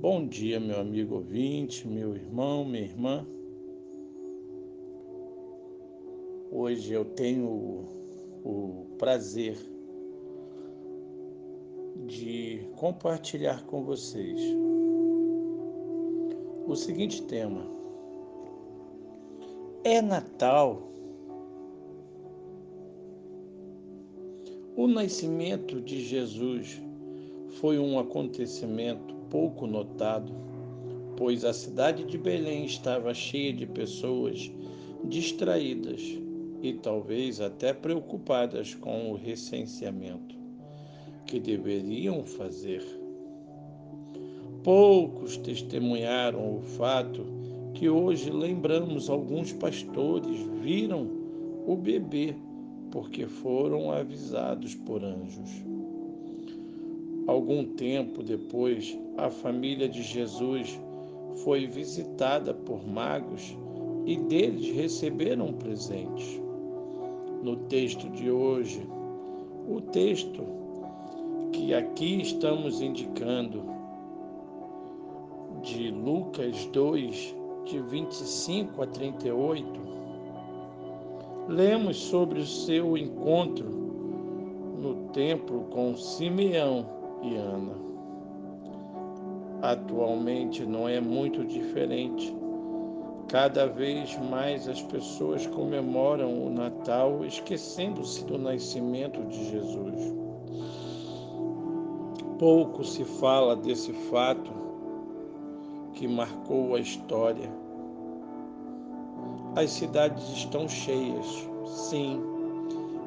Bom dia, meu amigo ouvinte, meu irmão, minha irmã. Hoje eu tenho o, prazer de compartilhar com vocês o seguinte tema: É Natal. O nascimento de Jesus foi um acontecimento pouco notado, pois a cidade de Belém estava cheia de pessoas distraídas e talvez até preocupadas com o recenseamento que deveriam fazer. Poucos testemunharam o fato que hoje lembramos alguns pastores viram o bebê porque foram avisados por anjos. Algum tempo depois, a família de Jesus foi visitada por magos e deles receberam presentes. No texto de hoje, o texto que aqui estamos indicando, de Lucas 2, de 25 a 38, lemos sobre o seu encontro no templo com Simeão e Ana. Atualmente não é muito diferente. Cada vez mais as pessoas comemoram o Natal esquecendo-se do nascimento de Jesus. Pouco se fala desse fato que marcou a história. As cidades estão cheias, sim.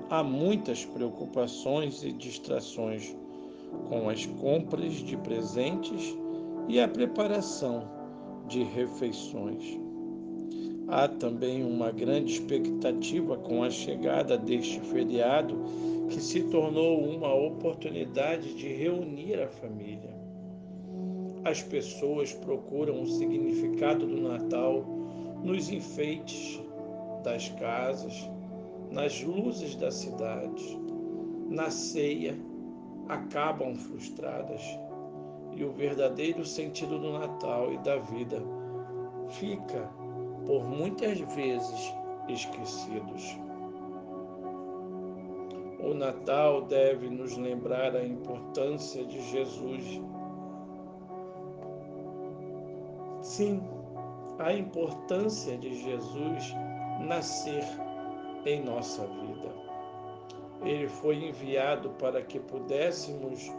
Há muitas preocupações e distrações com as compras de presentes e a preparação de refeições. Há também uma grande expectativa com a chegada deste feriado, que se tornou uma oportunidade de reunir a família. As pessoas procuram o significado do Natal nos enfeites das casas, nas luzes da cidade, na ceia acabam frustradas e o verdadeiro sentido do Natal e da vida fica por muitas vezes esquecidos. O Natal deve nos lembrar a importância de Jesus. Sim, a importância de Jesus nascer em nossa vida. Ele foi enviado para que pudéssemos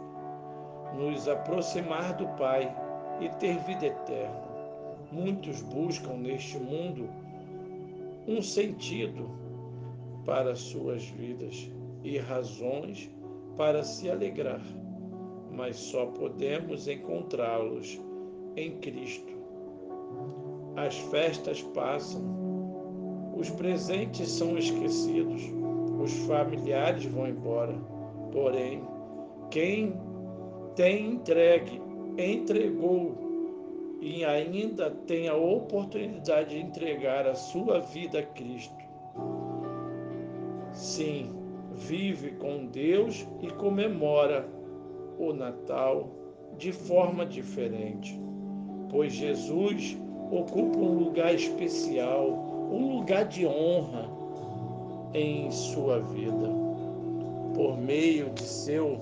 nos aproximar do Pai e ter vida eterna. Muitos buscam neste mundo um sentido para suas vidas e razões para se alegrar, mas só podemos encontrá-los em Cristo. As festas passam, os presentes são esquecidos os familiares vão embora. Porém, quem tem entregue, entregou e ainda tem a oportunidade de entregar a sua vida a Cristo. Sim, vive com Deus e comemora o Natal de forma diferente, pois Jesus ocupa um lugar especial, um lugar de honra em sua vida por meio de seu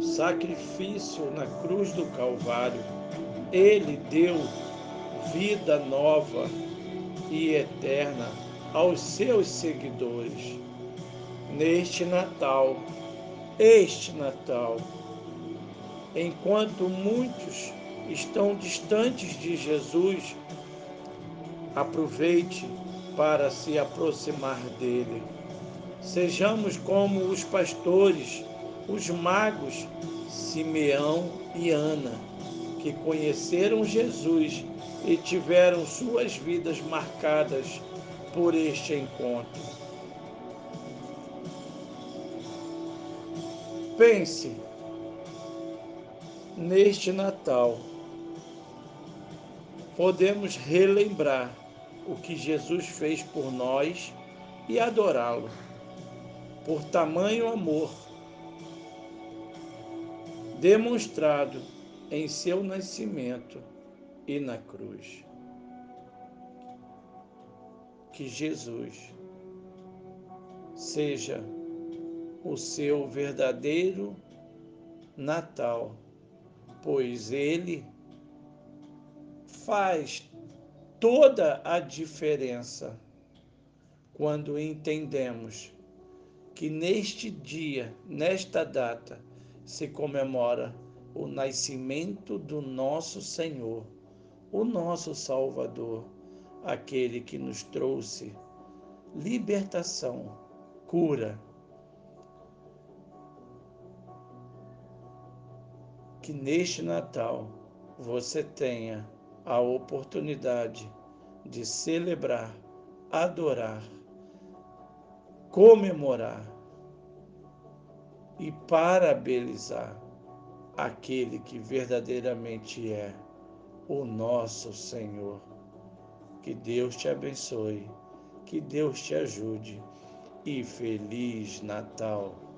sacrifício na cruz do Calvário. Ele deu vida nova e eterna aos seus seguidores. Neste Natal, este Natal, enquanto muitos estão distantes de Jesus, aproveite para se aproximar dele. Sejamos como os pastores, os magos Simeão e Ana, que conheceram Jesus e tiveram suas vidas marcadas por este encontro. Pense neste Natal. Podemos relembrar o que Jesus fez por nós e adorá-lo. Por tamanho amor, demonstrado em seu nascimento e na cruz. Que Jesus seja o seu verdadeiro Natal, pois ele faz toda a diferença quando entendemos que neste dia, nesta data, se comemora o nascimento do nosso Senhor, o nosso Salvador, aquele que nos trouxe libertação, cura. Que neste Natal você tenha a oportunidade de celebrar, adorar, comemorar e parabenizar aquele que verdadeiramente é o nosso Senhor. Que Deus te abençoe, que Deus te ajude e Feliz Natal!